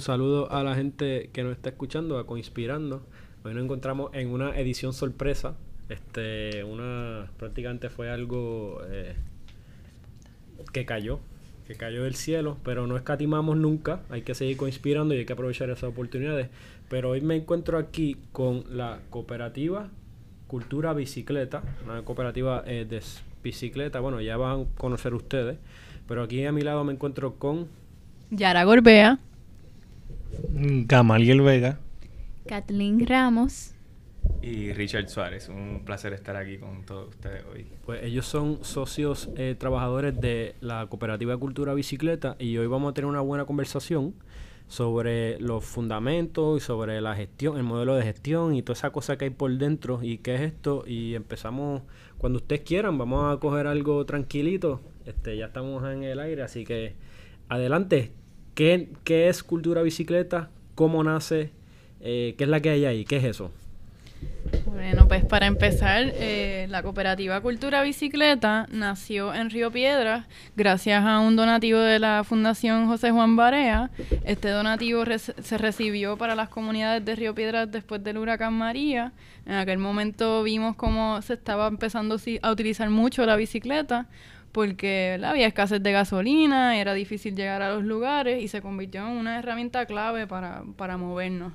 un saludo a la gente que nos está escuchando, a Coinspirando. Hoy nos encontramos en una edición sorpresa. Este, una prácticamente fue algo eh, que cayó, que cayó del cielo, pero no escatimamos nunca. Hay que seguir coinspirando y hay que aprovechar esas oportunidades. Pero hoy me encuentro aquí con la cooperativa Cultura Bicicleta, una cooperativa eh, de bicicleta. Bueno, ya van a conocer ustedes. Pero aquí a mi lado me encuentro con Yara Gorbea. Gamaliel Vega. Kathleen Ramos. Y Richard Suárez. Un placer estar aquí con todos ustedes hoy. Pues ellos son socios eh, trabajadores de la Cooperativa de Cultura Bicicleta y hoy vamos a tener una buena conversación sobre los fundamentos y sobre la gestión, el modelo de gestión y toda esa cosa que hay por dentro y qué es esto. Y empezamos cuando ustedes quieran, vamos a coger algo tranquilito. Este, ya estamos en el aire, así que adelante. ¿Qué, qué es Cultura Bicicleta? ¿Cómo nace? Eh, ¿Qué es la que hay ahí? ¿Qué es eso? Bueno, pues para empezar, eh, la cooperativa Cultura Bicicleta nació en Río Piedras gracias a un donativo de la Fundación José Juan Barea. Este donativo se recibió para las comunidades de Río Piedras después del huracán María. En aquel momento vimos cómo se estaba empezando a utilizar mucho la bicicleta porque había escasez de gasolina, era difícil llegar a los lugares y se convirtió en una herramienta clave para, para movernos.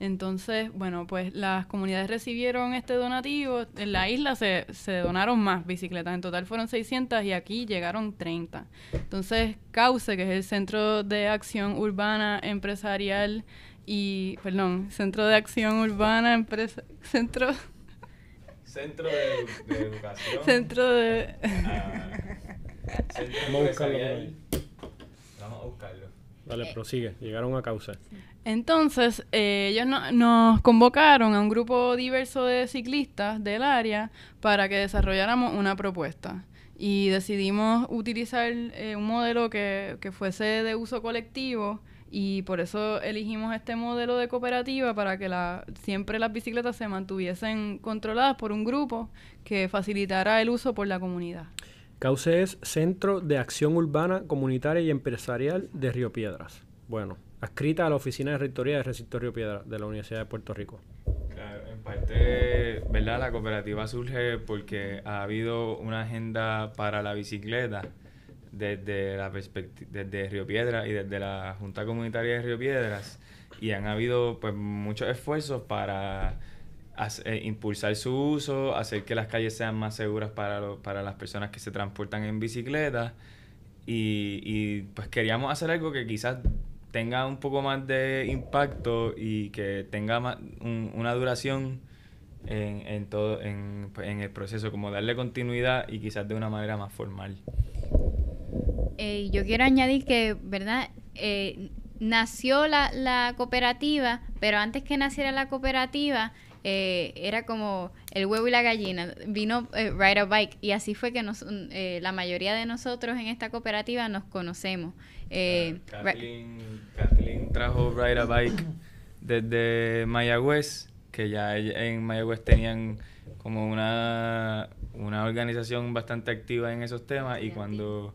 Entonces, bueno, pues las comunidades recibieron este donativo. En la isla se, se donaron más bicicletas. En total fueron 600 y aquí llegaron 30. Entonces, CAUCE, que es el Centro de Acción Urbana Empresarial y, perdón, Centro de Acción Urbana Empresa, Centro... Centro de, Educación. Centro de... Ah, centro de Vamos a buscarlo. Dale, prosigue. Llegaron a causa. Entonces, eh, ellos nos convocaron a un grupo diverso de ciclistas del área para que desarrolláramos una propuesta. Y decidimos utilizar eh, un modelo que, que fuese de uso colectivo y por eso elegimos este modelo de cooperativa para que la, siempre las bicicletas se mantuviesen controladas por un grupo que facilitara el uso por la comunidad. CAUCE es Centro de Acción Urbana, Comunitaria y Empresarial de Río Piedras. Bueno, adscrita a la Oficina de Rectoría de Recinto Río Piedra de la Universidad de Puerto Rico. Claro, en parte, ¿verdad? La cooperativa surge porque ha habido una agenda para la bicicleta desde la desde Río Piedras y desde la Junta Comunitaria de Río Piedras y han habido pues muchos esfuerzos para eh, impulsar su uso, hacer que las calles sean más seguras para, para las personas que se transportan en bicicleta y, y pues queríamos hacer algo que quizás tenga un poco más de impacto y que tenga más, una duración en, en todo en, pues, en, el proceso, como darle continuidad y quizás de una manera más formal. Eh, yo quiero añadir que, ¿verdad? Eh, nació la, la cooperativa, pero antes que naciera la cooperativa, eh, era como el huevo y la gallina. Vino eh, Ride a Bike y así fue que nos, eh, la mayoría de nosotros en esta cooperativa nos conocemos. Eh, Kathleen, trajo Ride a Bike desde Mayagüez, que ya en Mayagüez tenían como una, una organización bastante activa en esos temas y cuando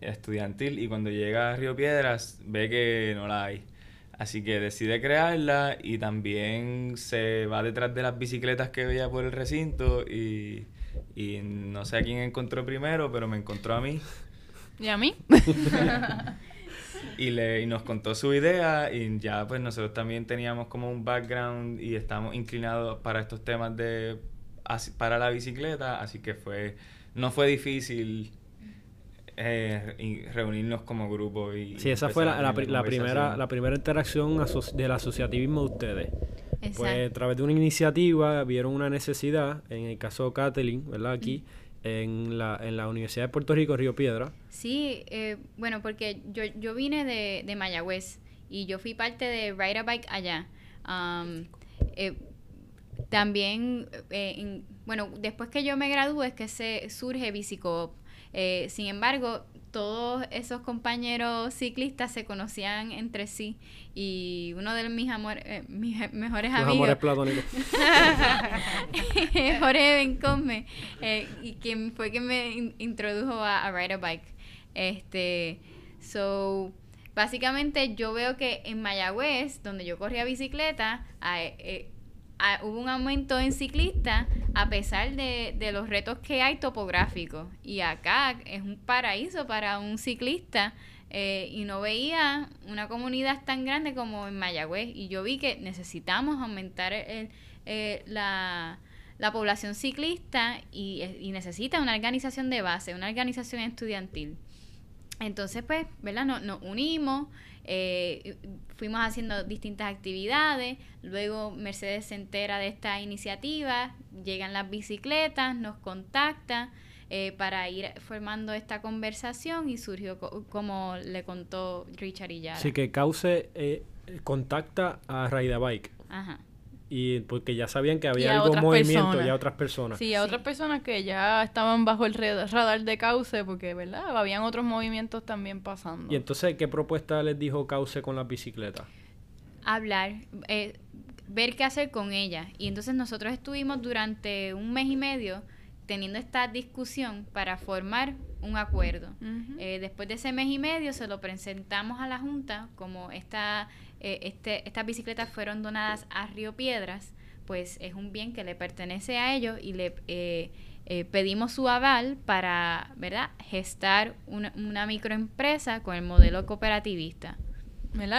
estudiantil y cuando llega a Río Piedras ve que no la hay. Así que decide crearla y también se va detrás de las bicicletas que veía por el recinto y, y no sé a quién encontró primero, pero me encontró a mí. ¿Y a mí? y, le, y nos contó su idea y ya pues nosotros también teníamos como un background y estamos inclinados para estos temas de para la bicicleta, así que fue no fue difícil eh, reunirnos como grupo y sí esa fue la, la, primera la primera interacción del asociativismo de ustedes. Pues a través de una iniciativa vieron una necesidad en el caso de Kathleen verdad aquí en la, en la Universidad de Puerto Rico Río Piedra. Sí eh, bueno porque yo, yo vine de, de Mayagüez y yo fui parte de Ride a Bike allá. Eh, también eh, bueno después que yo me gradué es que se surge Bicicop eh, sin embargo, todos esos compañeros ciclistas se conocían entre sí y uno de mis, amores, eh, mis mejores amigos amores platónicos. Jorge Bencome eh, y quien fue quien me introdujo a, a, ride a bike. Este so básicamente yo veo que en Mayagüez, donde yo corría bicicleta, eh, hubo un aumento en ciclistas a pesar de, de, los retos que hay topográficos. Y acá es un paraíso para un ciclista. Eh, y no veía una comunidad tan grande como en Mayagüez. Y yo vi que necesitamos aumentar el, eh, la, la, población ciclista y, y necesita una organización de base, una organización estudiantil. Entonces, pues, ¿verdad? Nos unimos, eh, fuimos haciendo distintas actividades, luego Mercedes se entera de esta iniciativa, llegan las bicicletas, nos contacta eh, para ir formando esta conversación y surgió como le contó Richard y Yara. Así que Cauce eh, contacta a Raida Bike. Ajá y porque ya sabían que había algún movimiento y a otras personas. Sí, a otras personas que ya estaban bajo el radar de Cauce porque, ¿verdad? Habían otros movimientos también pasando. Y entonces, ¿qué propuesta les dijo Cauce con la bicicleta? Hablar, eh, ver qué hacer con ella. Y entonces nosotros estuvimos durante un mes y medio teniendo esta discusión para formar un acuerdo. Eh, después de ese mes y medio se lo presentamos a la Junta como esta eh, este, estas bicicletas fueron donadas a Río Piedras, pues es un bien que le pertenece a ellos y le eh, eh, pedimos su aval para, ¿verdad?, gestar una, una microempresa con el modelo cooperativista.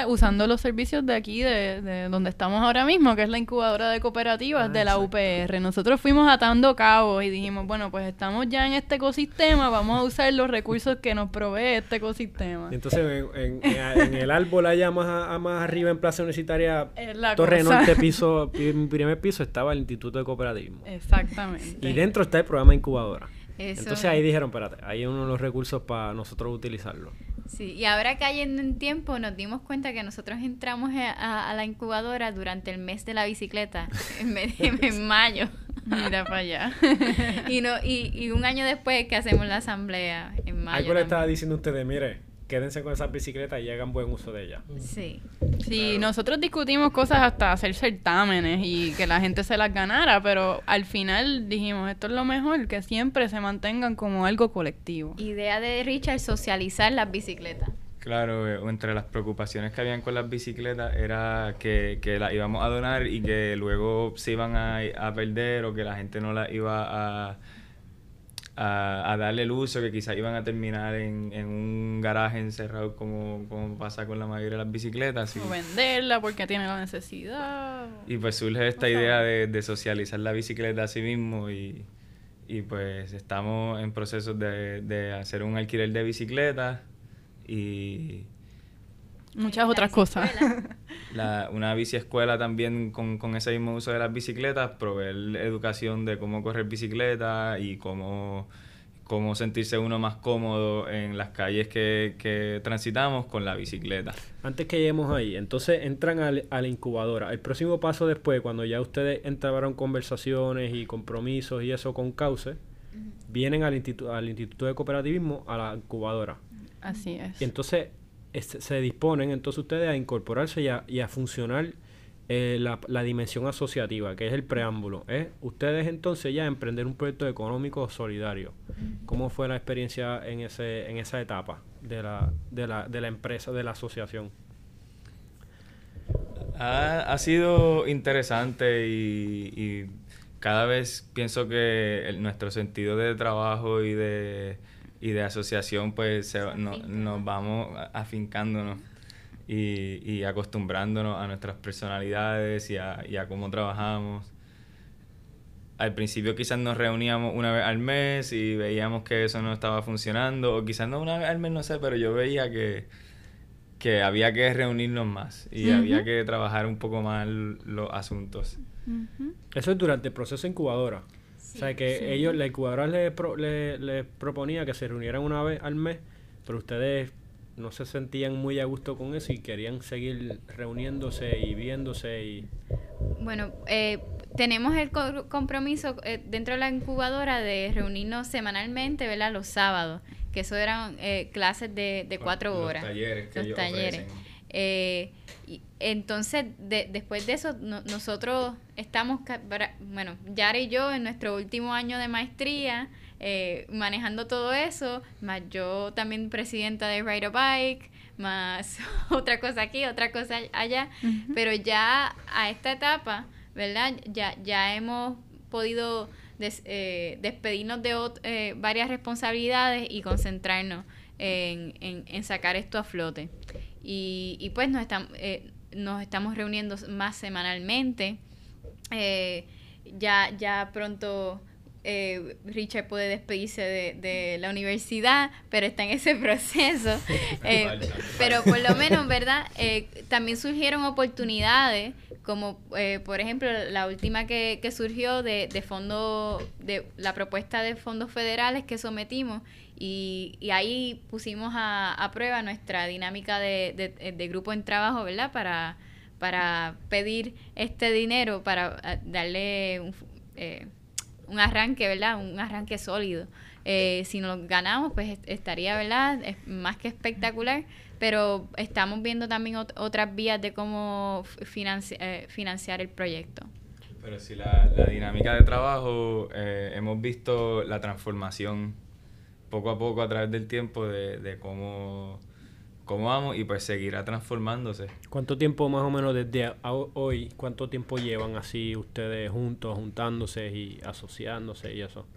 Usando los servicios de aquí, de, donde estamos ahora mismo, que es la incubadora de cooperativas ah, de la UPR. Nosotros fuimos atando cabos y dijimos, bueno, pues estamos ya en este ecosistema, vamos a usar los recursos que nos provee este ecosistema. entonces, en, el árbol allá más, más arriba en Plaza Universitaria, Torre Norte, piso, primer piso, estaba el Instituto de Cooperativismo. Exactamente. Y dentro está el programa incubadora. Entonces ahí dijeron, espérate, ahí hay uno de los recursos para nosotros utilizarlo. Sí, y ahora cayendo en tiempo nos dimos cuenta que nosotros entramos a, la incubadora durante el mes de la bicicleta, en, en mayo. Mira para allá. y, no, y, y un año después que hacemos la asamblea, en mayo. Algo le estaba diciendo a ustedes, mire, quédense con esas bicicletas y hagan buen uso de ellas. Sí. Sí, nosotros discutimos cosas hasta hacer certámenes y que la gente se las ganara, pero al final dijimos, esto es lo mejor, que siempre se mantengan como algo colectivo. Idea de Richard, socializar las bicicletas. Claro, eh, entre las preocupaciones que habían con las bicicletas era que, que las íbamos a donar y que luego se iban a, a perder o que la gente no las iba a a, darle el uso, que quizás iban a terminar en, en un garaje encerrado como, como, pasa con la mayoría de las bicicletas. O venderla porque tiene la necesidad. Y pues surge esta idea de, de, socializar la bicicleta a sí mismo y, y pues estamos en proceso de, de hacer un alquiler de bicicletas y muchas otras cosas. La, una bici escuela también con, con, ese mismo uso de las bicicletas, proveer educación de cómo correr bicicleta y cómo, cómo sentirse uno más cómodo en las calles que, que transitamos con la bicicleta. Antes que lleguemos ahí, entonces entran a, la incubadora. El próximo paso después, cuando ya ustedes entraron conversaciones y compromisos y eso con Cauce, vienen al, instituto, al Instituto de Cooperativismo, a la incubadora. Así es. Y entonces se disponen entonces ustedes a incorporarse y a, y a funcionar eh, la, la, dimensión asociativa, que es el preámbulo. ¿eh? Ustedes entonces ya emprender un proyecto económico solidario. ¿Cómo fue la experiencia en, ese, en esa etapa de la, de, la, de la empresa, de la asociación? Ha, ha sido interesante y, cada vez pienso que nuestro sentido de trabajo y de y de asociación pues nos vamos afincándonos y, y, acostumbrándonos a nuestras personalidades y a, y a, cómo trabajamos. Al principio quizás nos reuníamos una vez al mes y veíamos que eso no estaba funcionando, o quizás no una vez al mes, no sé, pero yo veía que, que había que reunirnos más y había que trabajar un poco más los asuntos. Eso es durante el proceso incubadora o sea, que ellos, la incubadora les le, proponía que se reunieran una vez al mes, pero ustedes no se sentían muy a gusto con eso y querían seguir reuniéndose y viéndose y... Bueno, eh, tenemos el compromiso eh, dentro de la incubadora de reunirnos semanalmente, ¿verdad? Los sábados, que eso eran eh, clases de, de cuatro horas. Los talleres que los talleres. Eh, y entonces, después de eso, nosotros estamos, bueno, Yara y yo en nuestro último año de maestría, eh, manejando todo eso, más yo también presidenta de Ride a Bike, más otra cosa aquí, otra cosa allá, pero ya a esta etapa, ¿verdad? Ya, ya hemos podido eh, despedirnos de eh, varias responsabilidades y concentrarnos en, en, sacar esto a flote. Y, y pues nos, estamos eh, nos estamos reuniendo más semanalmente. ya, ya pronto eh, Richard puede despedirse de, la universidad, pero está en ese proceso. Eh, pero por lo menos, ¿verdad? Eh, también surgieron oportunidades, como eh, por ejemplo la última que, surgió de, de fondo, de la propuesta de fondos federales que sometimos, y, ahí pusimos a, prueba nuestra dinámica de, de, grupo en trabajo, ¿verdad? Para, para pedir este dinero, para darle un un arranque, ¿verdad? Un arranque sólido. Eh, si nos ganamos, pues estaría, ¿verdad? Es más que espectacular, pero estamos viendo también otras vías de cómo eh, financiar el proyecto. Pero si la, dinámica de trabajo, eh, hemos visto la transformación poco a poco a través del tiempo de cómo cómo vamos y pues seguirá transformándose. ¿Cuánto tiempo más o menos desde hoy, cuánto tiempo llevan así ustedes juntos, juntándose y asociándose y eso?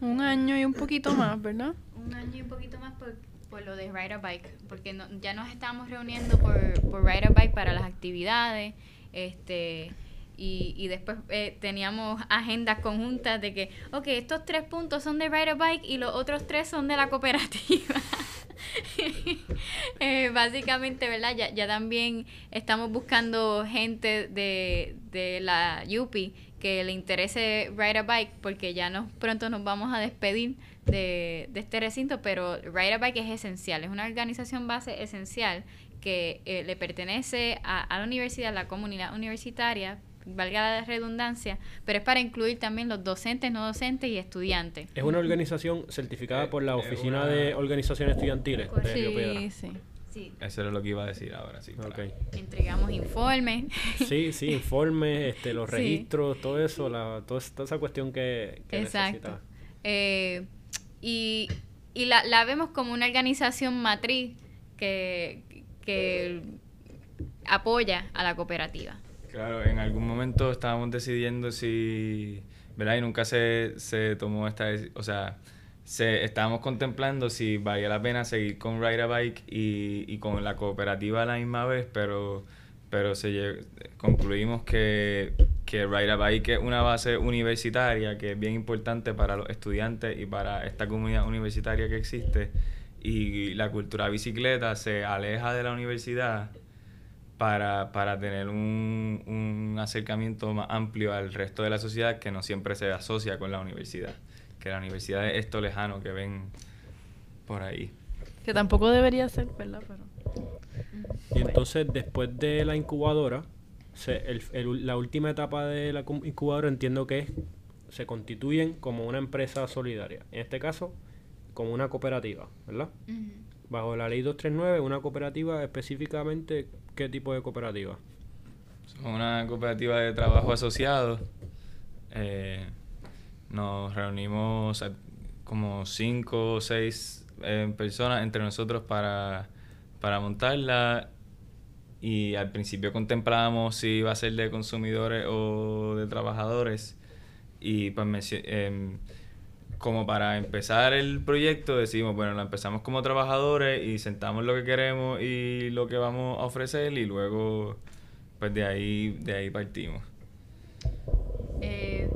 Un año y un poquito más, ¿verdad? Un año y un poquito más por, por lo de Ride a Bike, porque ya nos estamos reuniendo por, por Ride a Bike para las actividades, este... Y, después eh, teníamos agendas conjuntas de que, ok, estos tres puntos son de Ride a Bike y los otros tres son de la cooperativa. Eh, básicamente, ¿verdad? Ya, ya también estamos buscando gente de, de la UPI que le interese Ride a Bike porque ya nos, pronto nos vamos a despedir de, de este recinto, pero Ride a Bike es esencial, es una organización base esencial que eh, le pertenece a, a la universidad, a la comunidad universitaria, valga la redundancia, pero es para incluir también los docentes, no docentes y estudiantes. Es una organización certificada eh, por la Oficina de Organizaciones Estudiantiles de Río Piedra. Sí, sí. Eso era lo que iba a decir ahora, sí. Entregamos informes. Sí, sí, informes, este, los registros, todo eso, la, toda, esa cuestión que, que Exacto. Eh, y y la, la vemos como una organización matriz que, que apoya a la cooperativa. Claro, en algún momento estábamos decidiendo si, ¿verdad? Y nunca se, se tomó esta, o sea, se, estábamos contemplando si valía la pena seguir con Ride a Bike y, y con la cooperativa a la misma vez, pero, pero se concluimos que, que Ride a Bike es una base universitaria que es bien importante para los estudiantes y para esta comunidad universitaria que existe y la cultura bicicleta se aleja de la universidad para, para tener un, un, acercamiento más amplio al resto de la sociedad que no siempre se asocia con la universidad. Que la universidad es esto lejano que ven por ahí. Que tampoco debería ser, ¿verdad? Pero... Y entonces, después de la incubadora, se, el, la última etapa de la incubadora entiendo que es, se constituyen como una empresa solidaria. En este caso, como una cooperativa, ¿verdad? Bajo la ley 239, una cooperativa específicamente ¿Qué tipo de cooperativa? Somos una cooperativa de trabajo asociado. Eh, nos reunimos como cinco o seis eh, personas entre nosotros para, para montarla y al principio contemplábamos si iba a ser de consumidores o de trabajadores y pues em, como para empezar el proyecto decimos, bueno, lo empezamos como trabajadores y sentamos lo que queremos y lo que vamos a ofrecer y luego pues de ahí, de ahí partimos. Eh,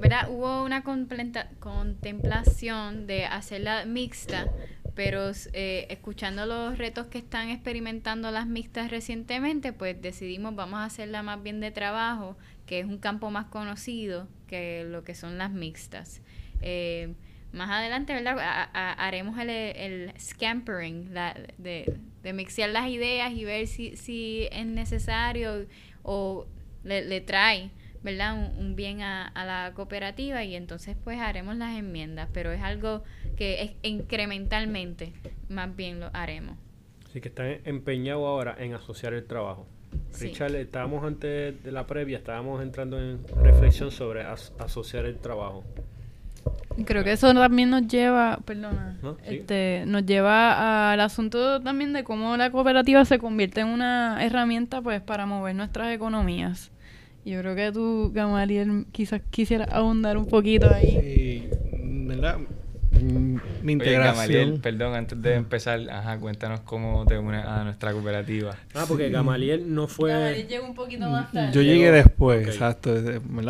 ¿verdad? Hubo una contemplación de hacerla mixta, pero eh, escuchando los retos que están experimentando las mixtas recientemente, pues decidimos vamos a hacerla más bien de trabajo, que es un campo más conocido que lo que son las mixtas. Eh, más adelante, ¿verdad? haremos el, el scampering, de, de mixear las ideas y ver si, si es necesario o le, trae, ¿verdad? Un, bien a, la cooperativa y entonces pues haremos las enmiendas, pero es algo que es incrementalmente más bien lo haremos. Así que están empeñados ahora en asociar el trabajo. Richard, estábamos antes de la previa, estábamos entrando en reflexión sobre asociar el trabajo. Creo que eso también nos lleva, perdona, No, sí. este, nos lleva al asunto también de cómo la cooperativa se convierte en una herramienta pues para mover nuestras economías. Yo creo que tú, Gamaliel, quizás quisieras abundar un poquito ahí. Sí, ¿verdad? Mi Oye, Gamaliel, integración. perdón, antes de empezar, ajá, cuéntanos cómo te unes a nuestra cooperativa. Ah, porque Gamaliel no fue... llegó un poquito más tarde. Yo llegué después, exacto.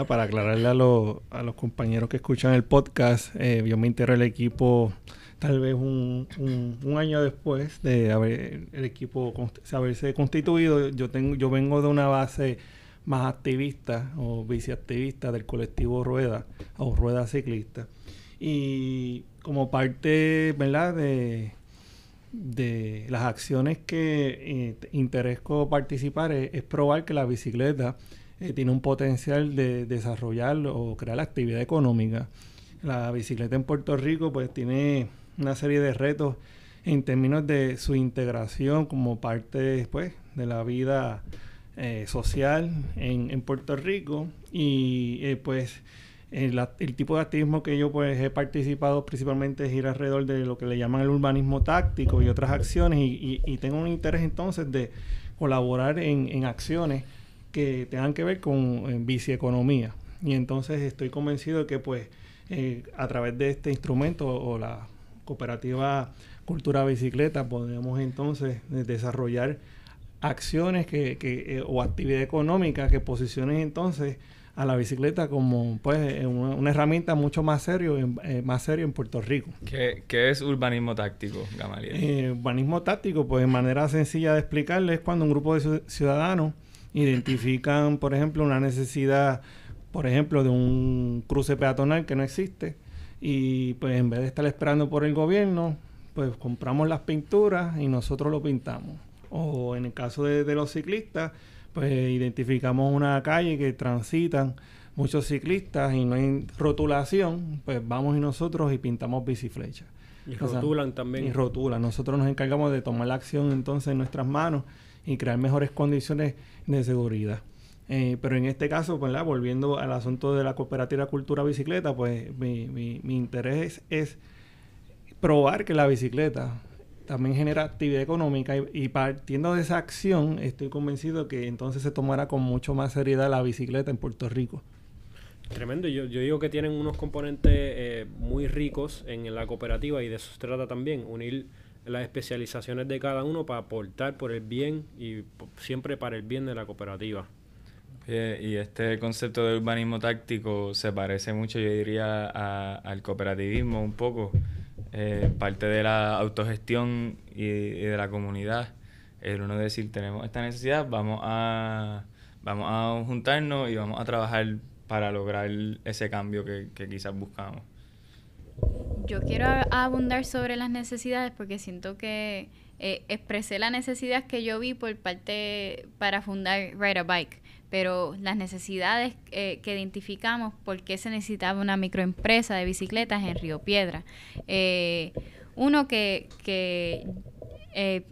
Para aclararle a, los- a los compañeros que escuchan el podcast, eh, yo me integré al equipo tal vez un, un- un año después de haber el equipo const- haberse constituido. Yo tengo, yo vengo de una base más activista o viceactivista del colectivo Rueda o Rueda Ciclista. Y como parte, ¿verdad? De, de las acciones que eh, interesco participar es, probar que la bicicleta eh, tiene un potencial de desarrollar o crear actividad económica. La bicicleta en Puerto Rico pues tiene una serie de retos en términos de su integración como parte pues, de la vida eh, social en, en Puerto Rico y eh, pues el, el tipo de activismo que yo pues he participado principalmente es ir alrededor de lo que le llaman el urbanismo táctico y otras acciones y, tengo un interés entonces de colaborar en, acciones que tengan que ver con eh, bicieconomía. Y entonces estoy convencido de que pues eh, a través de este instrumento o la cooperativa Cultura Bicicleta podemos entonces eh, desarrollar acciones que, que, eh, o actividad económica que posicionen entonces a la bicicleta como pues una, una herramienta mucho más serio en, eh, más serio en Puerto Rico. ¿Qué, qué es urbanismo táctico, Gamaliel? Eh, urbanismo táctico, pues de manera sencilla de explicarle es cuando un grupo de ciu- ciudadanos identifican, por ejemplo, una necesidad, por ejemplo, de un cruce peatonal que no existe y pues en vez de estar esperando por el gobierno, pues compramos las pinturas y nosotros lo pintamos. O en el caso de, de los ciclistas, pues identificamos una calle que transitan muchos ciclistas y no hay rotulación, pues vamos y nosotros y pintamos biciflechas. Y O sea, rotulan también. Y rotulan. Nosotros nos encargamos de tomar la acción entonces en nuestras manos y crear mejores condiciones de seguridad. Eh, pero en este caso, pues, volviendo al asunto de la cooperativa Cultura Bicicleta, pues mi, mi- mi interés es probar que la bicicleta también genera actividad económica y, y partiendo de esa acción estoy convencido que entonces se tomará con mucho más seriedad la bicicleta en Puerto Rico. Tremendo. Yo, yo digo que tienen unos componentes eh, muy ricos en la cooperativa y de eso se trata también, unir las especializaciones de cada uno para aportar por el bien y siempre para el bien de la cooperativa. Oye, y este concepto de urbanismo táctico se parece mucho, yo diría, a- al cooperativismo un poco. Eh, parte de la autogestión y, de la comunidad. El uno decir, tenemos esta necesidad, vamos a, vamos a juntarnos y vamos a trabajar para lograr ese cambio que, quizás buscamos. Yo quiero abundar sobre las necesidades porque siento que eh, expresé la necesidad que yo vi por parte para fundar Ride a Bike, pero las necesidades eh, que identificamos por qué se necesitaba una microempresa de bicicletas en Río Piedra. Eh, uno que, que eh,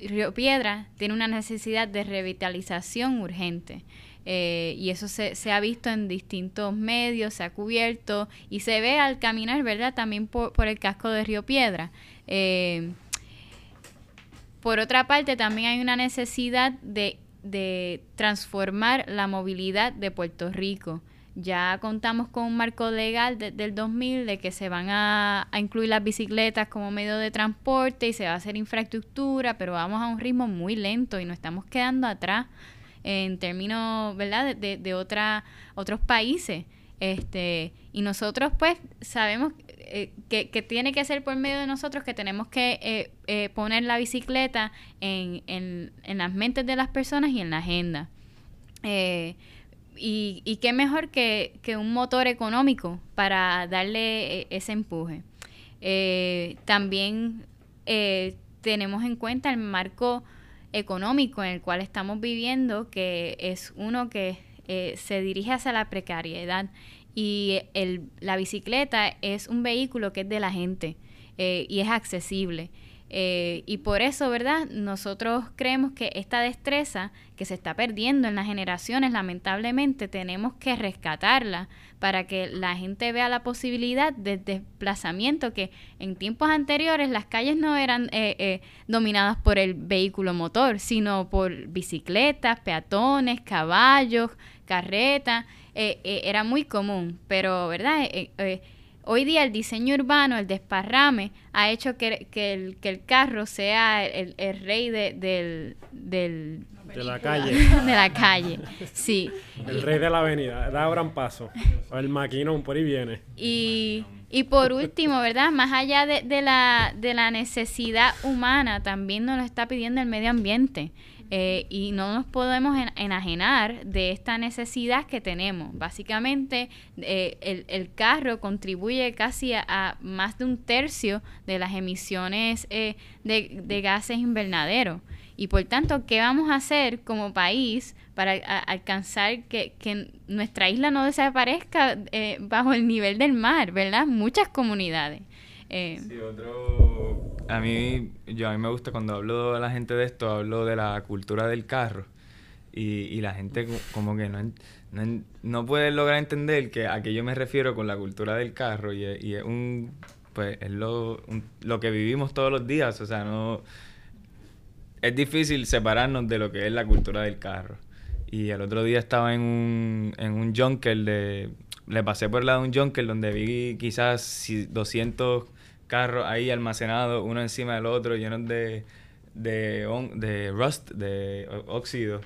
Río Piedra tiene una necesidad de revitalización urgente. Eh, y eso se, se ha visto en distintos medios, se ha cubierto y se ve al caminar, ¿verdad? También por, por el casco de Río Piedra. Eh, por otra parte, también hay una necesidad de, de transformar la movilidad de Puerto Rico. Ya contamos con un marco legal de- del 2000 de que se van a, a incluir las bicicletas como medio de transporte y se va a hacer infraestructura, pero vamos a un ritmo muy lento y nos estamos quedando atrás en términos, ¿verdad?, de, de, de otra, otros países. Este, y nosotros, pues, sabemos eh, que, tiene que ser por medio de nosotros que tenemos que eh, eh, poner la bicicleta en, en, en las mentes de las personas y en la agenda. Y, y qué mejor que, que un motor económico para darle ese empuje. También tenemos en cuenta el marco económico en el cual estamos viviendo, que es uno que se dirige hacia la precariedad. Y el, la bicicleta es un vehículo que es de la gente eh, y es accesible. Eh, y por eso, ¿verdad? Nosotros creemos que esta destreza que se está perdiendo en las generaciones, lamentablemente, tenemos que rescatarla para que la gente vea la posibilidad de desplazamiento, que en tiempos anteriores las calles no eran eh, eh, dominadas por el vehículo motor, sino por bicicletas, peatones, caballos, carretas, era muy común, pero, ¿verdad? Hoy día el diseño urbano, el desparrame, ha hecho que, el, que el, carro sea el, rey de, del, del, de la calle. de la calle, sí. El rey de la avenida, da gran paso. el maquinón, por ahí viene. Y, y por último, ¿verdad? Más allá de, de, la, de la necesidad humana, también nos lo está pidiendo el medio ambiente. Eh, y no nos podemos enajenar de esta necesidad que tenemos. Básicamente, eh, el, el, carro contribuye casi a, más de un tercio de las emisiones eh, de, de, gases invernaderos. Y por tanto, ¿qué vamos a hacer como país para alcanzar que, que, nuestra isla no desaparezca bajo el nivel del mar, ¿verdad? Muchas comunidades. sí, otro a mí, yo a mí me gusta cuando hablo a la gente de esto, hablo de la cultura del carro. Y, y la gente como que no, no, no, puede lograr entender que a qué yo me refiero con la cultura del carro. Y, y es un, pues es lo, lo que vivimos todos los días. O sea, no... Es difícil separarnos de lo que es la cultura del carro. Y el otro día estaba en un, en un junker de... Le pasé por el lado de un junker donde vi quizás 200 carros ahí almacenados, uno encima del otro, llenos de, de, de rust, de óxido.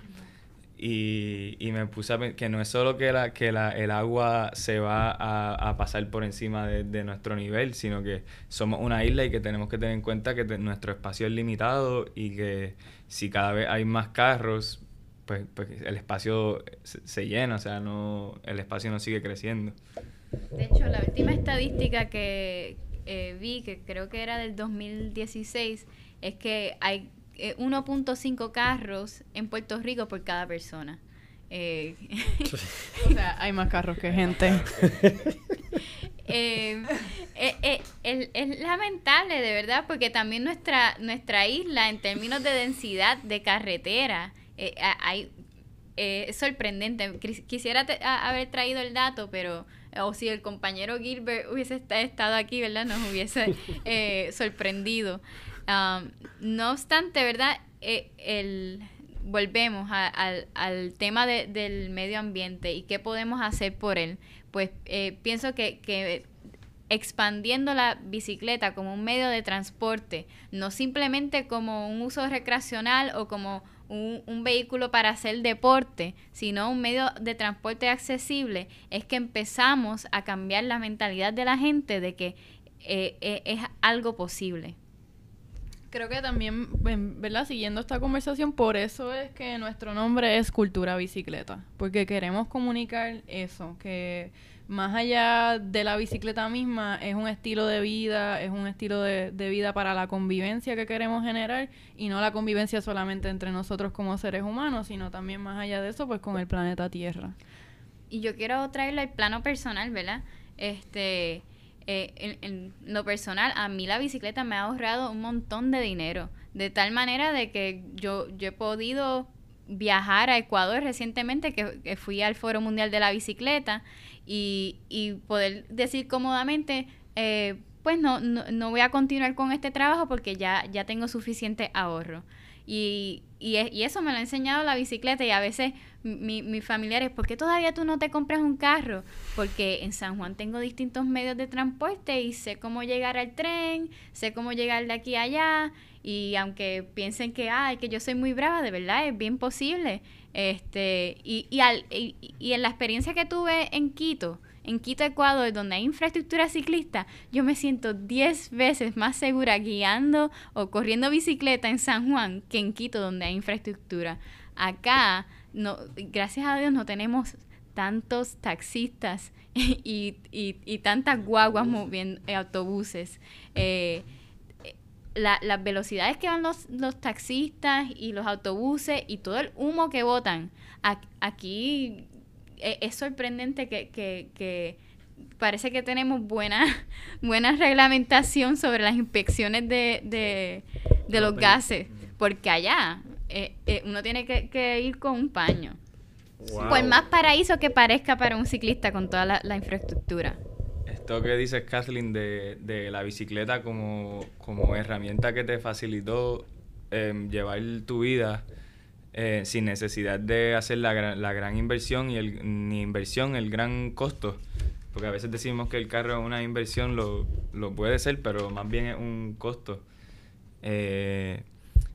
Y, y, me puse a que no es solo que, la, que la, el agua se va a, a pasar por encima de, de, nuestro nivel, sino que somos una isla y que tenemos que tener en cuenta que nuestro espacio es limitado y que si cada vez hay más carros, pues, pues el espacio se, se, llena, o sea, no el espacio no sigue creciendo. De hecho, la última estadística que, eh, vi, que creo que era del 2016, es que hay 1.5 eh, carros en Puerto Rico por cada persona. Eh, o sea, hay más carros que gente. es, lamentable, de verdad, porque también nuestra, nuestra isla, en términos de densidad de carretera, hay, es sorprendente. Quisiera haber traído el dato, pero o si el compañero Gilbert hubiese estado aquí, ¿verdad? Nos hubiese eh, sorprendido. no obstante, ¿verdad? Eh, el, volvemos al, tema del medio ambiente y qué podemos hacer por él. Pues eh, pienso que, que expandiendo la bicicleta como un medio de transporte, no simplemente como un uso recreacional o como un, vehículo para hacer deporte, sino un medio de transporte accesible, es que empezamos a cambiar la mentalidad de la gente de que eh, eh, es algo posible. Creo que también, ¿verdad? Siguiendo esta conversación, por eso es que nuestro nombre es Cultura Bicicleta, porque queremos comunicar eso, que más allá de la bicicleta misma, es un estilo de vida, es un estilo de, vida para la convivencia que queremos generar y no la convivencia solamente entre nosotros como seres humanos, sino también más allá de eso, pues con el planeta Tierra. Y yo quiero traerlo al plano personal, ¿verdad? Este, eh, en, lo personal, a mí la bicicleta me ha ahorrado un montón de dinero, de tal manera de que yo, yo he podido viajar a Ecuador recientemente, que fui al Foro Mundial de la Bicicleta, y, y poder decir cómodamente, eh, pues no, no, no, voy a continuar con este trabajo porque ya, ya tengo suficiente ahorro. Y, y, y eso me lo ha enseñado la bicicleta y a veces mi, mis familiares, ¿por qué todavía tú no te compras un carro? Porque en San Juan tengo distintos medios de transporte y sé cómo llegar al tren, sé cómo llegar de aquí a allá y aunque piensen que, ay, que yo soy muy brava, de verdad es bien posible. Este, y, y, al, y, y, en la experiencia que tuve en Quito, en Quito, Ecuador, donde hay infraestructura ciclista, yo me siento 10 veces más segura guiando o corriendo bicicleta en San Juan que en Quito, donde hay infraestructura. Acá, no, gracias a Dios, no tenemos tantos taxistas y, y tantas guaguas moviendo eh, autobuses. Eh, la, las velocidades que van los, los taxistas y los autobuses y todo el humo que botan, aquí e, es, sorprendente que, que, que parece que tenemos buena, buena reglamentación sobre las inspecciones de, de, de los gases, porque allá eh, eh, uno tiene que, que ir con un paño. Wow. Por más paraíso que parezca para un ciclista con toda la, la infraestructura. Esto que dices, Kathleen, de, de la bicicleta como, como herramienta que te facilitó em, llevar tu vida eh, sin necesidad de hacer la gran, la gran inversión y el, ni inversión, el gran costo. Porque a veces decimos que el carro es una inversión, lo, lo puede ser, pero más bien es un costo. Eh,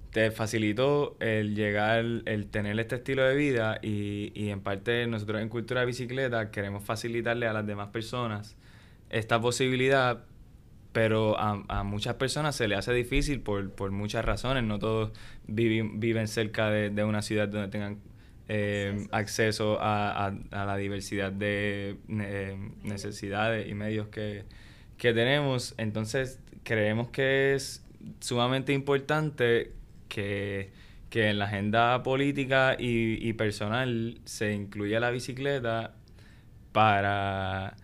te facilitó el llegar, el tener este estilo de vida y, y en parte nosotros en Cultura de Bicicleta queremos facilitarle a las demás personas esta posibilidad, pero a, a muchas personas se le hace difícil por, por muchas razones. No todos viven, viven cerca de, de una ciudad donde tengan eh, acceso a, a- a la diversidad de eh, necesidades y medios que, que tenemos. Entonces, creemos que es sumamente importante que, que en la agenda política y, y personal se incluya la bicicleta para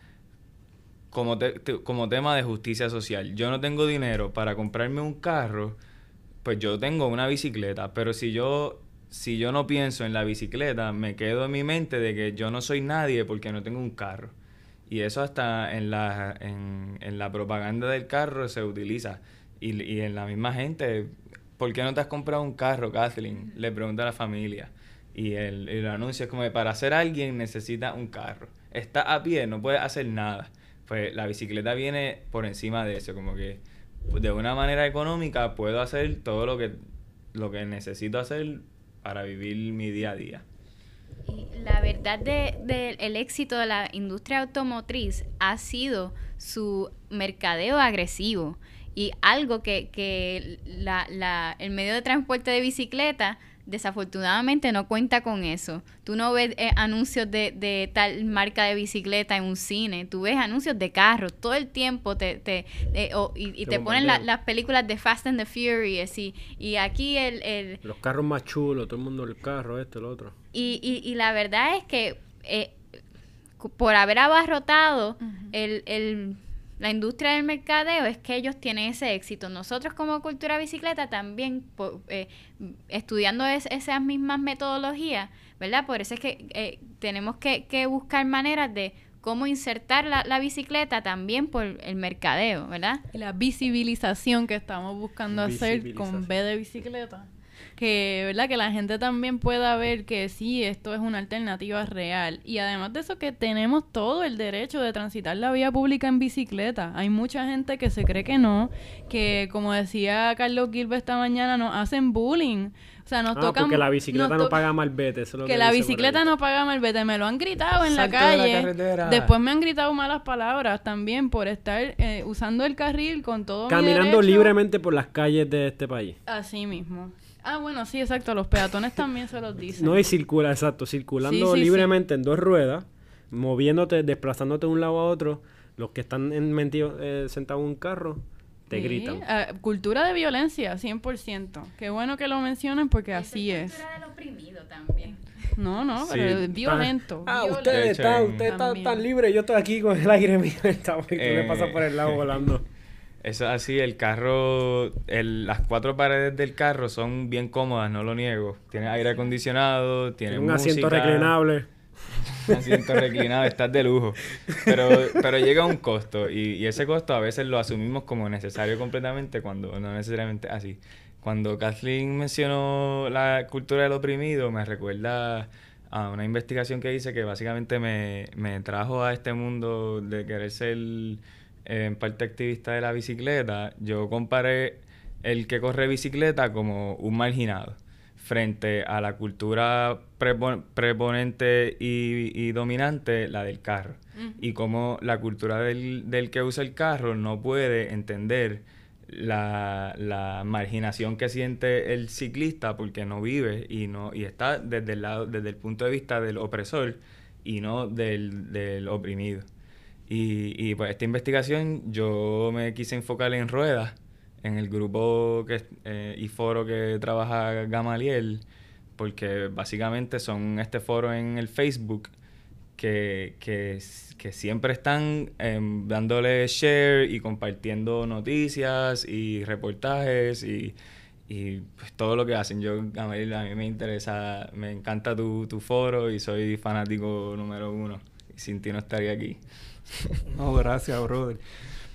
como, te- te- como tema de justicia social. Yo no tengo dinero para comprarme un carro, pues yo tengo una bicicleta, pero si yo si yo no pienso en la bicicleta, me quedo en mi mente de que yo no soy nadie porque no tengo un carro. Y eso hasta en la, en, en la propaganda del carro se utiliza. Y, y en la misma gente, ¿por qué no te has comprado un carro, Kathleen? Le pregunta a la familia. Y el, el anuncio es como de, para ser alguien necesita un carro. Está a pie, no puede hacer nada. Pues la bicicleta viene por encima de eso, como que de una manera económica puedo hacer todo lo que, lo que necesito hacer para vivir mi día a día. La verdad del de, el éxito de la industria automotriz ha sido su mercadeo agresivo y algo que, que la, la, el medio de transporte de bicicleta desafortunadamente no cuenta con eso. Tú no ves eh, anuncios de, de, tal marca de bicicleta en un cine, tú ves anuncios de carros todo el tiempo te, te, eh, oh, y, y te ponen la, las películas de Fast and the Furious y, y aquí el, el, Los carros más chulos, todo el mundo el carro, esto, el otro. Y, y, y la verdad es que eh, por haber abarrotado uh -huh. el, el, la industria del mercadeo es que ellos tienen ese éxito. Nosotros como Cultura Bicicleta también, eh, estudiando es, esas mismas metodologías, ¿verdad? Por eso es que eh, tenemos que, que, buscar maneras de cómo insertar la, la, bicicleta también por el mercadeo, ¿verdad? La visibilización que estamos buscando hacer con B de bicicleta que verdad que la gente también pueda ver que sí esto es una alternativa real y además de eso que tenemos todo el derecho de transitar la vía pública en bicicleta hay mucha gente que se cree que no que como decía Carlos Gilbert esta mañana nos hacen bullying o sea, nos ah, tocan. Porque la bicicleta no paga malvete. Eso es lo que, que la bicicleta no paga malvete. Me lo han gritado en la calle. De la Después me han gritado malas palabras también por estar eh, usando el carril con todo Caminando mi libremente por las calles de este país. Así mismo. Ah, bueno, sí, exacto. Los peatones también se los dicen. No, y circula, exacto. Circulando Sí, sí, libremente en dos ruedas, moviéndote, desplazándote de un lado a otro. Los que están en mentido, eh, sentados en un carro, te Sí, gritan. ah, cultura de violencia, 100%. Qué bueno que lo mencionen porque así es. cultura del oprimido también. No, no, Sí, pero es violento. Ah, violento. usted De está, usted está tan libre. Yo estoy aquí con el aire mío. Está, le Eh, pasas por el lado volando. Eso es así, el carro, el- las cuatro paredes del carro son bien cómodas, no lo niego. Tiene aire acondicionado, tiene un asiento música, reclinable. Un asiento reclinado, estás de lujo. Pero, pero llega a un costo y, y ese costo a veces lo asumimos como necesario completamente cuando no necesariamente es así. Cuando Kathleen mencionó la cultura del oprimido, me recuerda a una investigación que hice que básicamente me, me trajo a este mundo de querer ser en parte activista de la bicicleta. Yo comparé el que corre bicicleta como un marginado frente a la cultura prepo- preponente y, y dominante, la del carro. Y como la cultura del, del que usa el carro no puede entender la, la marginación que siente el ciclista porque no vive y no y está desde el lado desde el punto de vista del opresor y no del, del oprimido y, y pues esta investigación yo me quise enfocar en ruedas en el grupo que eh, y foro que trabaja Gamaliel porque básicamente son este foro en el Facebook que, que, que siempre están em, dándole share y compartiendo noticias y reportajes y, y pues, todo lo que hacen. Yo, mí, a mí me interesa, me encanta tu, tu foro y soy fanático número uno. Sin ti no estaría aquí. No, gracias, brother.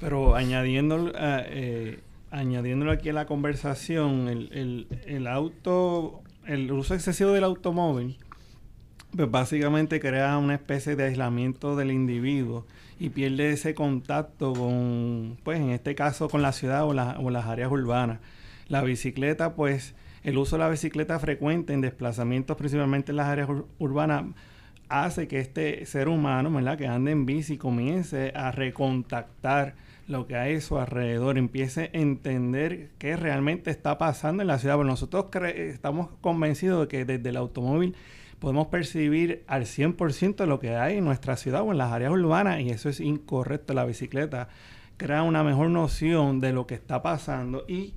Pero añadiendo, eh, eh, añadiéndolo aquí a la conversación, el, el, el auto, el uso excesivo del automóvil, pues básicamente crea una especie de aislamiento del individuo y pierde ese contacto con, pues en este caso, con la ciudad o, la, o las áreas urbanas. La bicicleta, pues, el uso de la bicicleta frecuente en desplazamientos, principalmente en las áreas ur- urbanas, hace que este ser humano. Que ande en bici comience a recontactar lo que hay a su alrededor, empiece a entender qué realmente está pasando en la ciudad. Bueno, nosotros cre- estamos convencidos de que desde el automóvil podemos percibir al 100% lo que hay en nuestra ciudad o en las áreas urbanas y eso es incorrecto. La bicicleta crea una mejor noción de lo que está pasando y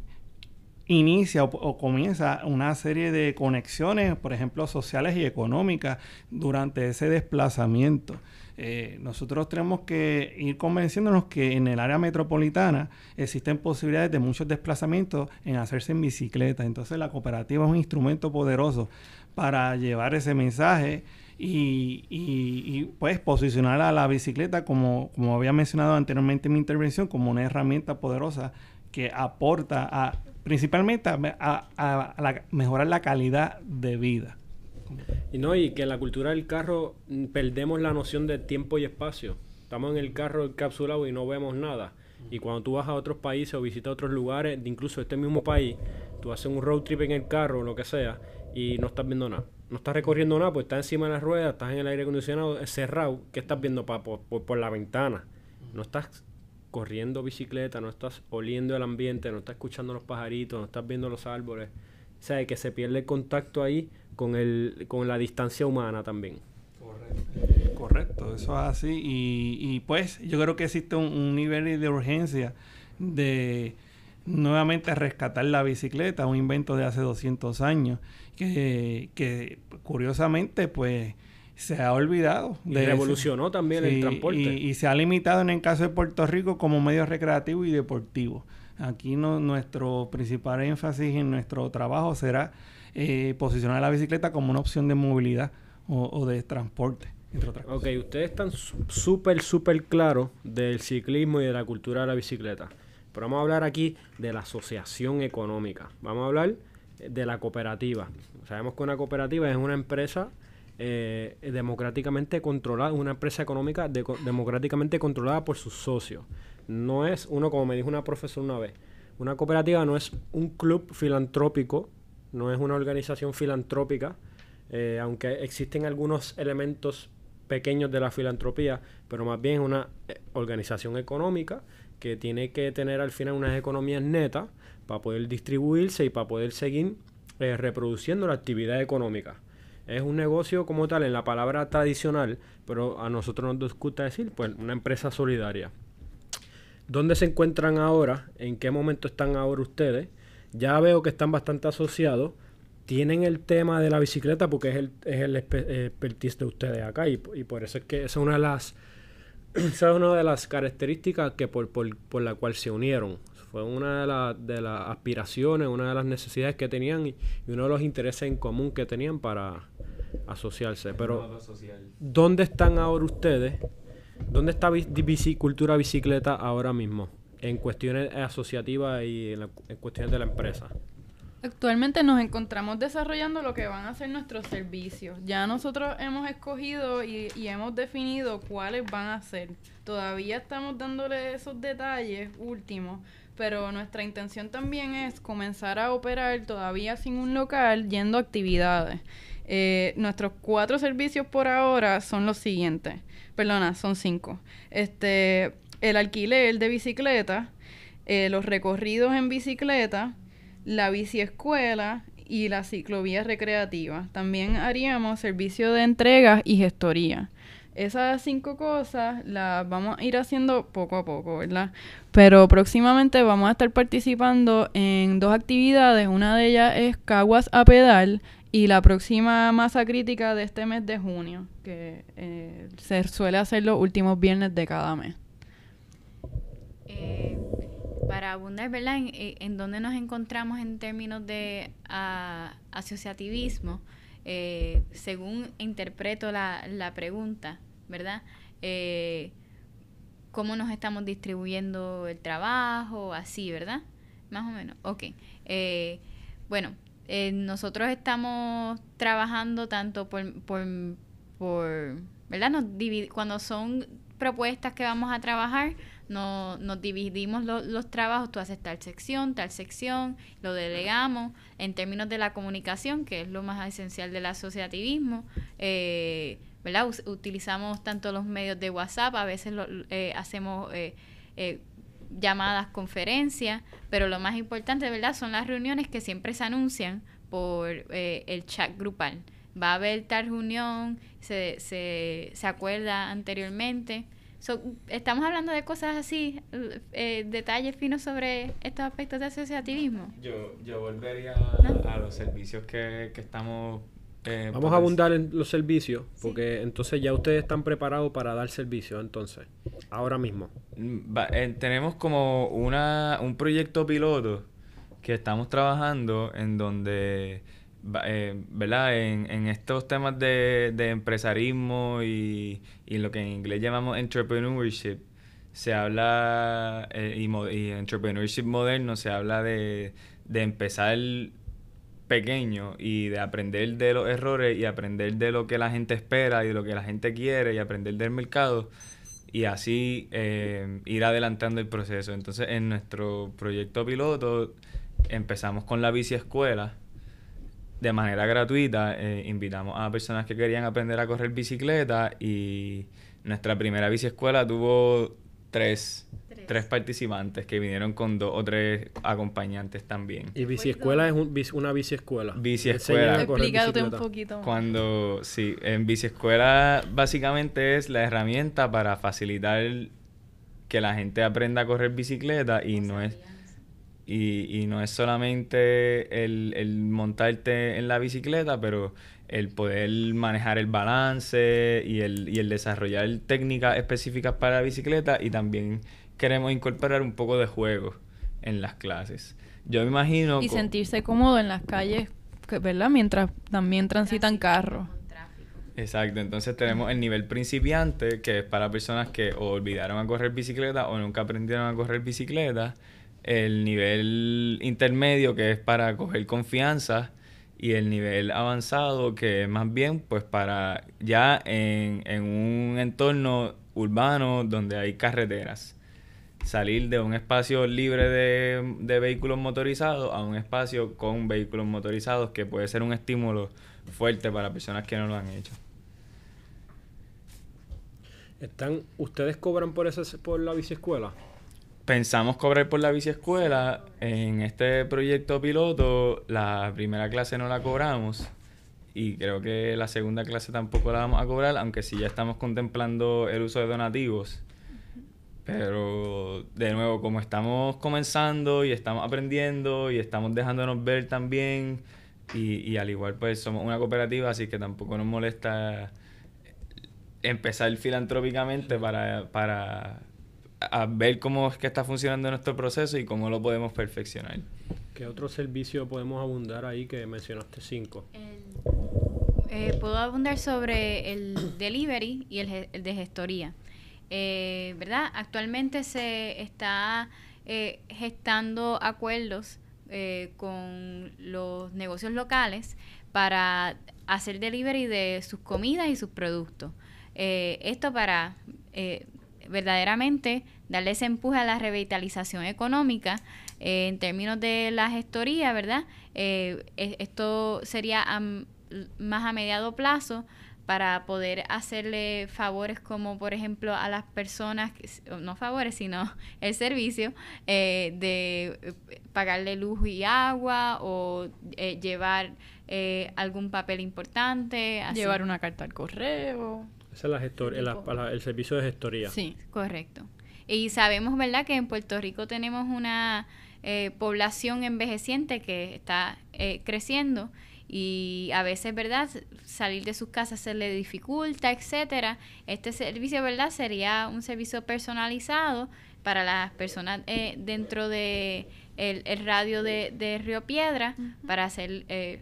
inicia o, comienza una serie de conexiones, por ejemplo, sociales y económicas durante ese desplazamiento. Eh, nosotros tenemos que ir convenciéndonos que en el área metropolitana existen posibilidades de muchos desplazamientos en hacerse en bicicleta. Entonces la cooperativa es un instrumento poderoso para llevar ese mensaje y, y- y, pues posicionar a la bicicleta como, como había mencionado anteriormente en mi intervención como una herramienta poderosa que aporta a principalmente a, a- a- la- mejorar la calidad de vida. Y no, y que en la cultura del carro mm, perdemos la noción de tiempo y espacio. Estamos en el carro encapsulado y no vemos nada. Y cuando tú vas a otros países o visitas otros lugares, incluso este mismo país, tú haces un road trip en el carro o lo que sea, y no estás viendo nada. No estás recorriendo nada, pues estás encima de las ruedas, estás en el aire acondicionado, es cerrado. ¿Qué estás viendo pa- por- por la ventana? No estás corriendo bicicleta, no estás oliendo el ambiente, no estás escuchando los pajaritos, no estás viendo los árboles. O sea, que se pierde el contacto ahí con, el, con la distancia humana también. Correcto, eso es así. Y, y, pues yo creo que existe un, un nivel de urgencia de nuevamente rescatar la bicicleta, un invento de hace 200 años, que, que curiosamente pues se ha olvidado. Y de eso. revolucionó también el transporte. Y, y se ha limitado en el caso de Puerto Rico como medio recreativo y deportivo. Aquí no, nuestro principal énfasis en nuestro trabajo será eh, posicionar la bicicleta como una opción de movilidad o, o de transporte, entre otras cosas. Ok, ustedes están súper, súper claros del ciclismo y de la cultura de la bicicleta. Pero vamos a hablar aquí de la asociación económica. Vamos a hablar de la cooperativa. Sabemos que una cooperativa es una empresa eh, democráticamente controlada, una empresa económica de- democráticamente controlada por sus socios. No es uno, como me dijo una profesora una vez, una cooperativa no es un club filantrópico, no es una organización filantrópica, eh, aunque existen algunos elementos pequeños de la filantropía, pero más bien es una eh, organización económica que tiene que tener al final unas economías netas para poder distribuirse y para poder seguir reproduciendo la actividad económica. Es un negocio como tal en la palabra tradicional, pero a nosotros nos gusta decir, pues, una empresa solidaria. ¿Dónde se encuentran ahora? ¿En qué momento están ahora ustedes? Ya veo que están bastante asociados. Tienen el tema de la bicicleta porque es el, es el eh, expertise de ustedes acá y, y por eso es que esa es una de las es una de las características que por, por, por la cual se unieron. Fue una de, la- de las aspiraciones, una de las necesidades que tenían y, y uno de los intereses en común que tenían para asociarse. Pero. ¿Dónde están ahora ustedes? ¿Dónde está bici- bicicultura bicicleta ahora mismo? En cuestiones asociativas y en, la- en cuestiones de la empresa. Actualmente nos encontramos desarrollando lo que van a ser nuestros servicios. Ya nosotros hemos escogido y, y hemos definido cuáles van a ser. Todavía estamos dándole esos detalles últimos, pero nuestra intención también es comenzar a operar todavía sin un local yendo a actividades. Eh, nuestros cuatro servicios por ahora son los siguientes. Perdona, son cinco. Este, el alquiler de bicicleta, eh, los recorridos en bicicleta, la biciescuela y la ciclovía recreativa. También haríamos servicio de entregas y gestoría. Esas cinco cosas las vamos a ir haciendo poco a poco, ¿verdad? Pero próximamente vamos a estar participando en dos actividades. Una de ellas es Caguas a Pedal y la próxima masa crítica de este mes de junio, que eh, se suele hacer los últimos viernes de cada mes. Eh, para abundar, ¿verdad? En, eh, en dónde nos encontramos en términos de ah, asociativismo, eh, según interpreto la, la pregunta, ¿verdad? Eh, ¿Cómo nos estamos distribuyendo el trabajo? Así, ¿verdad? Más o menos. Ok. Eh, bueno, eh, nosotros estamos trabajando tanto por, por, por ¿verdad? Nos cuando son propuestas que vamos a trabajar, no, nos dividimos lo- los trabajos, tú haces tal sección, tal sección, lo delegamos en términos de la comunicación, que es lo más esencial del asociativismo. eh, ¿verdad? Us- utilizamos tanto los medios de WhatsApp, a veces lo- eh, hacemos eh, eh, llamadas, conferencias, pero lo más importante, ¿verdad? Son las reuniones que siempre se anuncian por eh, el chat grupal. Va a haber tal reunión, se, se, se acuerda anteriormente. So, estamos hablando de cosas así, eh, detalles finos sobre estos aspectos de asociativismo. Yo, yo volvería No. a los servicios que, que estamos... eh, Vamos a poten- abundar en los servicios, porque entonces ya ustedes están preparados para dar servicio, entonces, ahora mismo. Mm, va- eh, tenemos como una, un proyecto piloto que estamos trabajando en donde, eh, ¿verdad? En, en estos temas de, de empresarismo y, y lo que en inglés llamamos entrepreneurship, se habla, y, y entrepreneurship moderno, se habla de, de empezar pequeño y de aprender de los errores y aprender de lo que la gente espera y de lo que la gente quiere y aprender del mercado y así eh, ir adelantando el proceso. Entonces, en nuestro proyecto piloto empezamos con la bici escuela de manera gratuita. eh, invitamos a personas que querían aprender a correr bicicleta y nuestra primera bici escuela tuvo tres, Tres. participantes que vinieron con dos o tres acompañantes también. Y biciescuela es un, bici- una biciescuela. Biciescuela. Explícate un poquito más. Cuando, sí, en biciescuela básicamente es la herramienta para facilitar que la gente aprenda a correr bicicleta y no es y, y no es solamente el, el montarte en la bicicleta, pero el poder manejar el balance y el, y el desarrollar técnicas específicas para la bicicleta y también queremos incorporar un poco de juego en las clases. Yo me imagino... Y sentirse cómodo en las calles, ¿verdad? Mientras también transitan carros. Exacto, entonces tenemos el nivel principiante, que es para personas que o olvidaron a correr bicicleta o nunca aprendieron a correr bicicleta. El nivel intermedio, que es para coger confianza. Y el nivel avanzado, que es más bien pues para ya en, en un entorno urbano donde hay carreteras. Salir de un espacio libre de, de vehículos motorizados a un espacio con vehículos motorizados, que puede ser un estímulo fuerte para personas que no lo han hecho. Están, ¿Ustedes cobran por esa, por la biciescuela? Pensamos cobrar por la biciescuela. En este proyecto piloto, la primera clase no la cobramos. Y creo que la segunda clase tampoco la vamos a cobrar, aunque sí ya estamos contemplando el uso de donativos. Pero, de nuevo, como estamos comenzando y estamos aprendiendo y estamos dejándonos ver también, y, y al igual pues somos una cooperativa, así que tampoco nos molesta empezar filantrópicamente para, para a ver cómo es que está funcionando nuestro proceso y cómo lo podemos perfeccionar. ¿Qué otro servicio podemos abundar ahí que mencionaste cinco? Eh, puedo abundar sobre el delivery y el, el de gestoría. Eh, ¿Verdad? Actualmente se está eh, gestando acuerdos eh, con los negocios locales para hacer delivery de sus comidas y sus productos. Eh, esto para eh, verdaderamente darle ese empuje a la revitalización económica en términos de la gestoría, ¿verdad? E- esto sería más a mediado plazo para poder hacerle favores como por ejemplo a las personas, no favores, sino el servicio eh, de eh, pagarle luz y agua o eh, llevar eh, algún papel importante. así. Llevar una carta al correo. Esa es la gestor- el, la- el servicio de gestoría. Sí. Correcto. Y sabemos, ¿verdad?, que en Puerto Rico tenemos una eh, población envejeciente que está eh, creciendo y a veces, ¿verdad? Salir de sus casas se le dificulta, etcétera. Este servicio, ¿verdad? Sería un servicio personalizado para las personas eh, dentro de el, radio de, Río Piedra para hacer eh,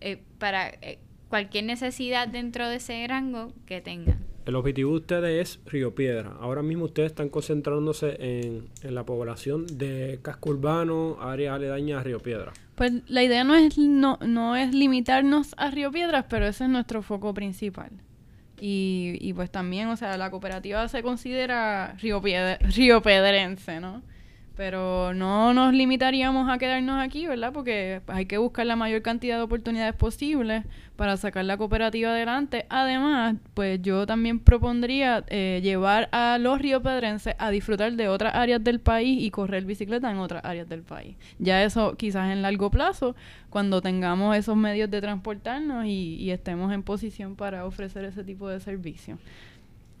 eh, para cualquier necesidad dentro de ese rango que tengan. El objetivo de ustedes es Río Piedra. Ahora mismo ustedes están concentrándose en, en la población de casco urbano, áreas aledañas a Río Piedra. Pues la idea no es, no, no es limitarnos a Río Piedras, pero ese es nuestro foco principal. Y, y pues también, o sea, la cooperativa se considera río, río Pedrense, ¿no? Pero no nos limitaríamos a quedarnos aquí, ¿verdad? Porque hay que buscar la mayor cantidad de oportunidades posibles para sacar la cooperativa adelante. Además, pues yo también propondría eh, llevar a los riopedrenses a disfrutar de otras áreas del país y correr bicicleta en otras áreas del país. Ya eso quizás en largo plazo, cuando tengamos esos medios de transportarnos y, y estemos en posición para ofrecer ese tipo de servicio.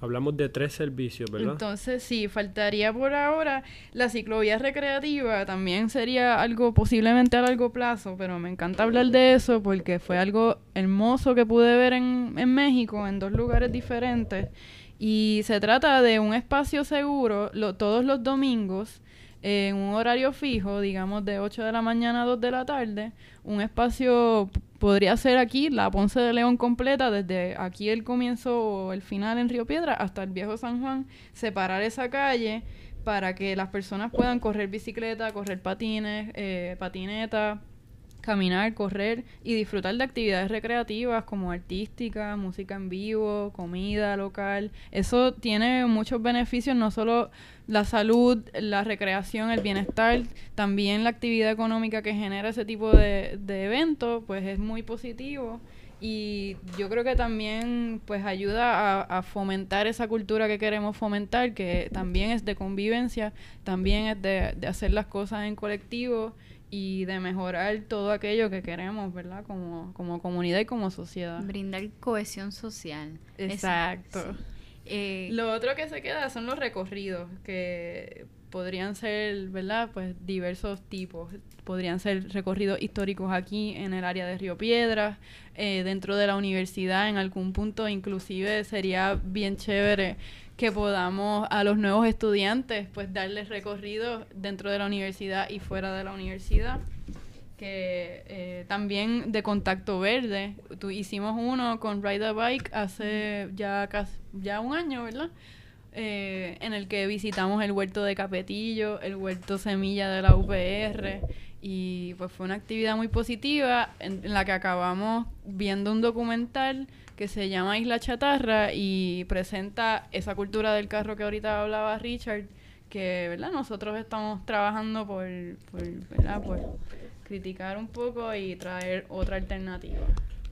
Hablamos de tres servicios, ¿verdad? Entonces, sí, faltaría por ahora la ciclovía recreativa. También sería algo posiblemente a largo plazo, pero me encanta hablar de eso porque fue algo hermoso que pude ver en, en México, en dos lugares diferentes. Y se trata de un espacio seguro lo, todos los domingos en un horario fijo, digamos de 8 de la mañana a 2 de la tarde, un espacio podría ser aquí la Ponce de León completa, desde aquí el comienzo o el final en Río Piedra hasta el viejo San Juan, separar esa calle para que las personas puedan correr bicicleta, correr patines, eh, patineta, caminar, correr y disfrutar de actividades recreativas como artística, música en vivo, comida local. Eso tiene muchos beneficios, no solo la salud, la recreación, el bienestar, también la actividad económica que genera ese tipo de, de eventos, pues es muy positivo y yo creo que también pues ayuda a, fomentar esa cultura que queremos fomentar, que también es de convivencia, también es de, de hacer las cosas en colectivo y de mejorar todo aquello que queremos, ¿verdad? Como, como comunidad y como sociedad. Brindar cohesión social. Exacto. Eh, Lo otro que se queda son los recorridos, que podrían ser, ¿verdad? Pues diversos tipos. Podrían ser recorridos históricos aquí en el área de Río Piedras, eh, dentro de la universidad en algún punto, inclusive sería bien chévere que podamos a los nuevos estudiantes pues darles recorrido dentro de la universidad y fuera de la universidad que eh, también de contacto verde. Tú, hicimos uno con Ride a Bike hace ya casi, ya un año verdad eh, en el que visitamos el huerto de Capetillo el huerto semilla de la UPR y pues fue una actividad muy positiva en la que acabamos viendo un documental que se llama Isla Chatarra y presenta esa cultura del carro que ahorita hablaba Richard, que ¿verdad? nosotros estamos trabajando por, ¿verdad? por criticar un poco y traer otra alternativa.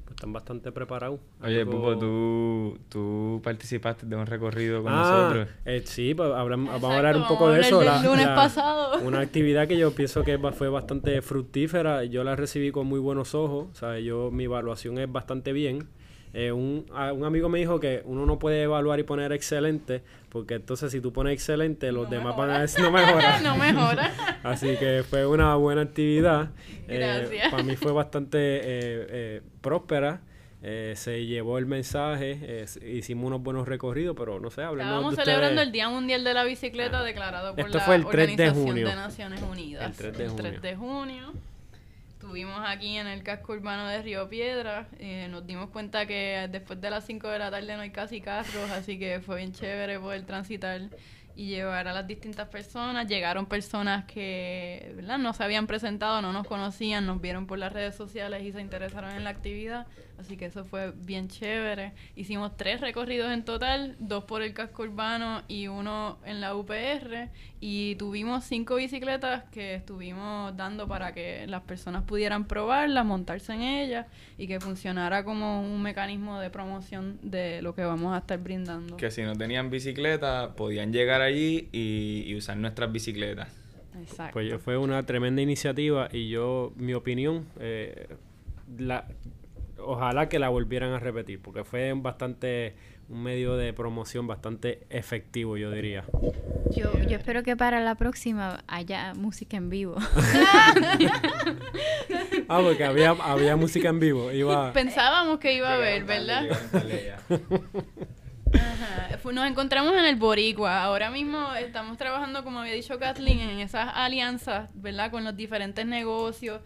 Pues están bastante preparados. Oye, Pupo, ¿tú, tú participaste de un recorrido con ah, nosotros. Eh, sí, pues, vamos a hablar un poco de eso. La, lunes pasado. Una actividad que yo pienso que fue bastante fructífera. Yo la recibí con muy buenos ojos. O sea, yo, mi evaluación es bastante bien. Eh, un, un, amigo me dijo que uno no puede evaluar y poner excelente, porque entonces si tú pones excelente, los demás van a decir no mejora. no mejora. Así que fue una buena actividad. Eh, para mí fue bastante eh, próspera. se llevó el mensaje, hicimos unos buenos recorridos, pero no sé, hablemos Estábamos celebrando el Día Mundial de la Bicicleta declarado por la fue el 3 de, junio. de Naciones Unidas. El 3 de junio. El 3 de junio. Estuvimos aquí en el casco urbano de Río Piedra. Eh, nos dimos cuenta que después de las 5 de la tarde no hay casi carros, así que fue bien chévere poder transitar y llevar a las distintas personas. Llegaron personas que ¿verdad? no se habían presentado, no nos conocían, nos vieron por las redes sociales y se interesaron en la actividad. Así que eso fue bien chévere. Hicimos tres recorridos en total, dos por el casco urbano y uno en la UPR. Y tuvimos cinco bicicletas que estuvimos dando para que las personas pudieran probarlas, montarse en ellas y que funcionara como un mecanismo de promoción de lo que vamos a estar brindando. Que si no tenían bicicleta, podían llegar allí y, usar nuestras bicicletas. Exacto. Pues fue una tremenda iniciativa y yo, mi opinión, eh, la, ojalá que la volvieran a repetir, porque fue bastante un medio de promoción bastante efectivo, yo diría. Yo, yo espero que para la próxima haya música en vivo. ah, porque había, había música en vivo. Iba... Pensábamos que iba a haber, ¿verdad? Nos encontramos en el Boricua. Ahora mismo estamos trabajando, como había dicho Kathleen, en esas alianzas, ¿verdad? Con los diferentes negocios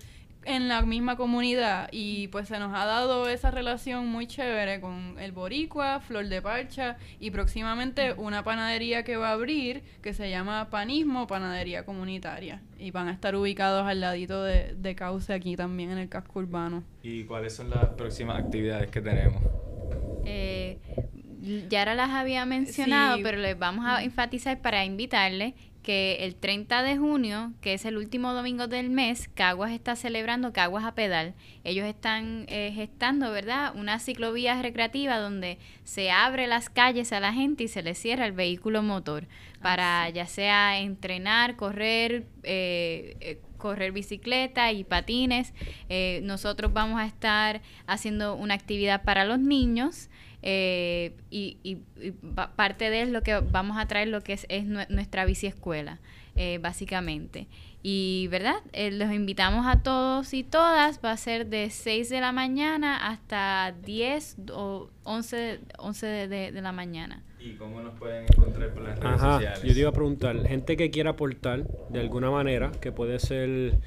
en la misma comunidad y pues se nos ha dado esa relación muy chévere con el Boricua, Flor de Parcha y próximamente una panadería que va a abrir que se llama Panismo Panadería Comunitaria y van a estar ubicados al ladito de, de Cauce aquí también en el casco urbano. ¿Y cuáles son las próximas actividades que tenemos? Eh, Yara las había mencionado, pero les vamos a enfatizar para invitarles que el 30 de junio, que es el último domingo del mes, Caguas está celebrando Caguas a Pedal. Ellos están eh, gestando, ¿verdad?, una ciclovía recreativa donde se abre las calles a la gente y se les cierra el vehículo motor para ya sea entrenar, correr, eh, eh, correr bicicleta y patines. nosotros vamos a estar haciendo una actividad para los niños eh, y, y, parte de lo que vamos a traer lo que es, es nuestra bici escuela, eh, básicamente. Y, ¿verdad? Eh, los invitamos a todos y todas. Va a ser de 6 de la mañana hasta 10 o 11, 11 de, de, la mañana. ¿Y cómo nos pueden encontrar por las redes Ajá, sociales? Yo te iba a preguntar, gente que quiera aportar de alguna manera, que puede ser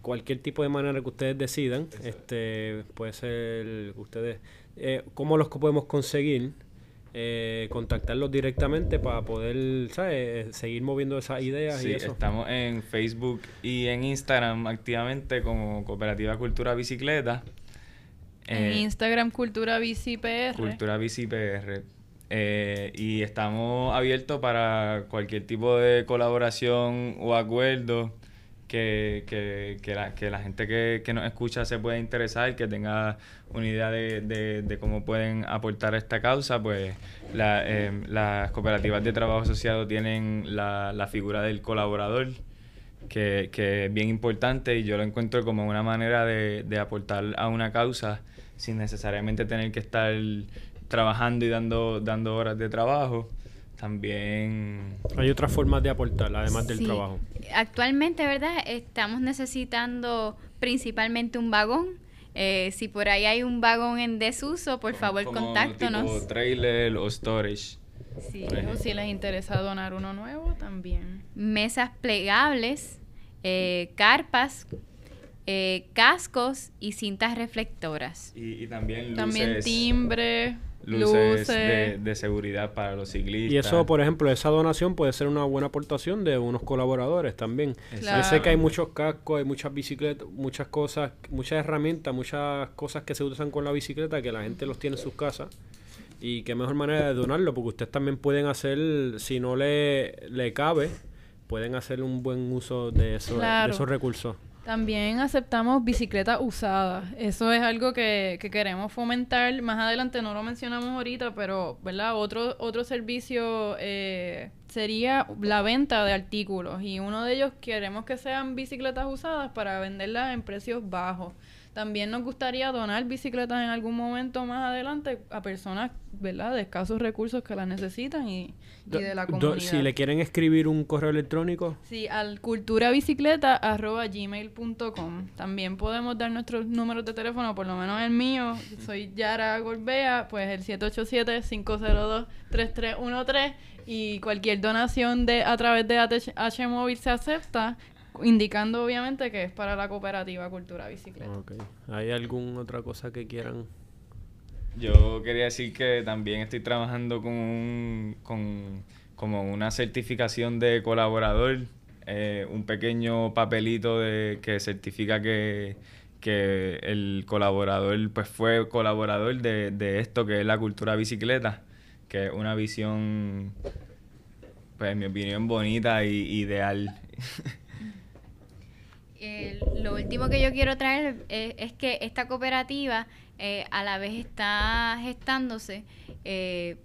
cualquier tipo de manera que ustedes decidan, este puede ser ustedes eh, cómo los podemos conseguir, eh, contactarlos directamente para poder ¿sabes? seguir moviendo esas ideas sí, y eso. Estamos en Facebook y en Instagram activamente como Cooperativa Cultura Bicicleta. En eh, Instagram Cultura Bici PR. Cultura Bici PR. Eh, y estamos abiertos para cualquier tipo de colaboración o acuerdo que, que, que, la, que la gente que, nos escucha se pueda interesar, que tenga una idea de, de, cómo pueden aportar a esta causa, pues la, eh, las cooperativas de trabajo asociado tienen la, la figura del colaborador, que, que, es bien importante y yo lo encuentro como una manera de, de aportar a una causa sin necesariamente tener que estar trabajando y dando, dando horas de trabajo también... Hay otras formas de aportar, además del trabajo. Actualmente, ¿verdad? Estamos necesitando principalmente un vagón. Eh, si por ahí hay un vagón en desuso, por favor, contáctanos. Tipo trailer o storage. Sí, o si les interesa donar uno nuevo, también. Mesas plegables, eh, carpas, eh, cascos y cintas reflectoras. Y, y también luces. También timbre luces, De, seguridad para los ciclistas. Y eso, por ejemplo, esa donación puede ser una buena aportación de unos colaboradores también. Yo sé que hay muchos cascos, hay muchas bicicletas, muchas cosas, muchas herramientas, muchas cosas que se usan con la bicicleta que la gente los tiene en sus casas. Y qué mejor manera de donarlo, porque ustedes también pueden hacer, si no le, le cabe, pueden hacer un buen uso de, eso, de esos recursos. También aceptamos bicicletas usadas. Eso es algo que, que, queremos fomentar. Más adelante no lo mencionamos ahorita, pero ¿verdad? Otro, otro servicio eh, sería la venta de artículos. Y uno de ellos queremos que sean bicicletas usadas para venderlas en precios bajos. También nos gustaría donar bicicletas en algún momento más adelante a personas, ¿verdad?, de escasos recursos que las necesitan y, de la comunidad. si le quieren escribir un correo electrónico. Sí, al culturabicicleta.gmail.com. También podemos dar nuestros números de teléfono, por lo menos el mío, soy Yara Gorbea, pues el 787-502-3313 y cualquier donación de a través de ATH Móvil se acepta indicando obviamente que es para la cooperativa Cultura Bicicleta. ¿Hay alguna otra cosa que quieran? Yo quería decir que también estoy trabajando con, un, con como una certificación de colaborador, eh, un pequeño papelito de que certifica que, que el colaborador pues fue colaborador de, de esto que es la cultura bicicleta, que es una visión, pues en mi opinión, bonita y ideal. lo último que yo quiero traer es, que esta cooperativa eh, a la vez está gestándose eh,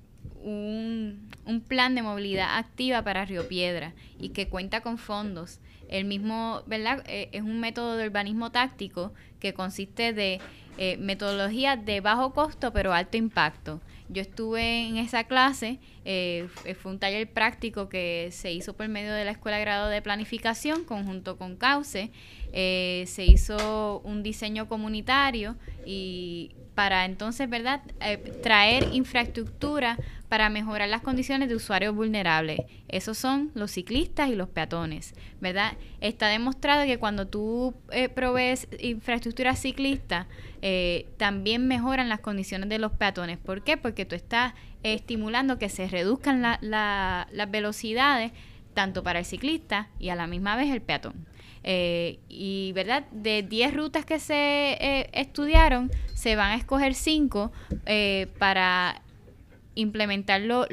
un, un, plan de movilidad activa para Río Piedra y que cuenta con fondos. El mismo, ¿verdad? Eh, es un método de urbanismo táctico que consiste de eh, metodología de bajo costo pero alto impacto. Yo estuve en esa clase, eh, fue un taller práctico que se hizo por medio de la Escuela de Grado de Planificación, conjunto con CAUCE. Eh, se hizo un diseño comunitario y para entonces, ¿verdad?, eh, traer infraestructura para mejorar las condiciones de usuarios vulnerables. Esos son los ciclistas y los peatones, ¿verdad? Está demostrado que cuando tú eh, provees infraestructura ciclista, eh, también mejoran las condiciones de los peatones. ¿Por qué? Porque tú estás estimulando que se reduzcan las velocidades tanto para el ciclista y a la misma vez el peatón. Eh, y, ¿verdad? De 10 rutas que se eh, estudiaron, se van a escoger 5 eh, para implementarlo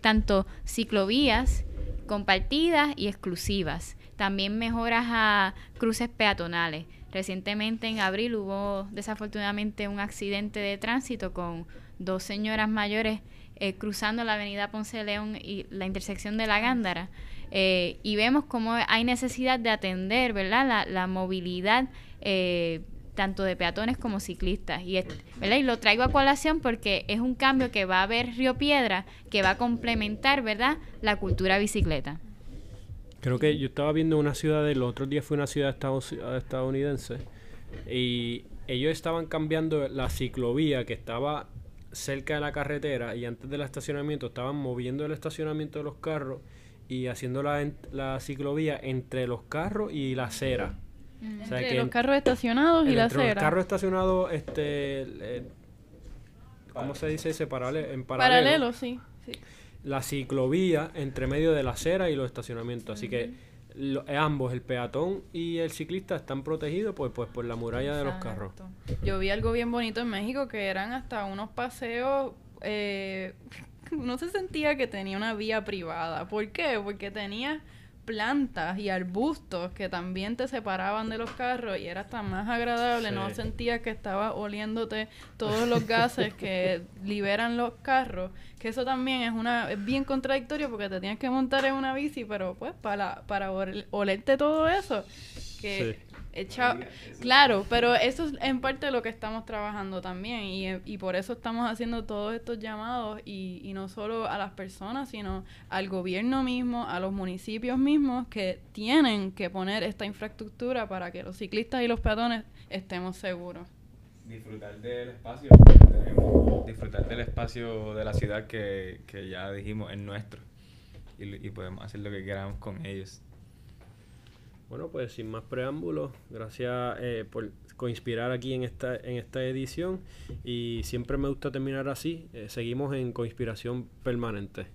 tanto ciclovías compartidas y exclusivas. También mejoras a cruces peatonales. Recientemente en abril hubo desafortunadamente un accidente de tránsito con dos señoras mayores cruzando la avenida Ponce León y la intersección de la Gándara. Eh, y vemos cómo hay necesidad de atender, ¿verdad? La, movilidad eh, tanto de peatones como ciclistas. Y, ¿verdad? y lo traigo a colación porque es un cambio que va a haber Río Piedra que va a complementar, ¿verdad? La cultura bicicleta. Creo que yo estaba viendo una ciudad, el otro día fue una ciudad estadounidense, y ellos estaban cambiando la ciclovía que estaba cerca de la carretera y antes del estacionamiento estaban moviendo el estacionamiento de los carros y haciendo la, la ciclovía entre los carros y la acera. Mm. entre los carros estacionados y la acera. Entre los carros estacionados, este, eh, ¿cómo se dice ese? Paralelo, en paralelo. Paralelo, sí, La ciclovía entre medio de la acera y los estacionamientos. Así que eh, ambos, el peatón y el ciclista, están protegidos pues, pues por la muralla de los carros. Yo vi algo bien bonito en México que eran hasta unos paseos eh, uno se sentía que tenía una vía privada. ¿Por qué? Porque tenía plantas y arbustos que también te separaban de los carros y era hasta más agradable, no sentías que estaba oliéndote todos los gases que liberan los carros, que eso también es una es bien contradictorio porque te tienes que montar en una bici, pero pues para para olerte todo eso que claro, pero eso es en parte lo que estamos trabajando también y, y por eso estamos haciendo todos estos llamados y, y, no solo a las personas, sino al gobierno mismo, a los municipios mismos que tienen que poner esta infraestructura para que los ciclistas y los peatones estemos seguros. Disfrutar del espacio, disfrutar del espacio de la ciudad que, que ya dijimos es nuestro y, y podemos hacer lo que queramos con ellos. Bueno, pues sin más preámbulos, gracias eh, por coinspirar aquí en esta, en esta edición y siempre me gusta terminar así. Eh, seguimos en Conspiración Permanente.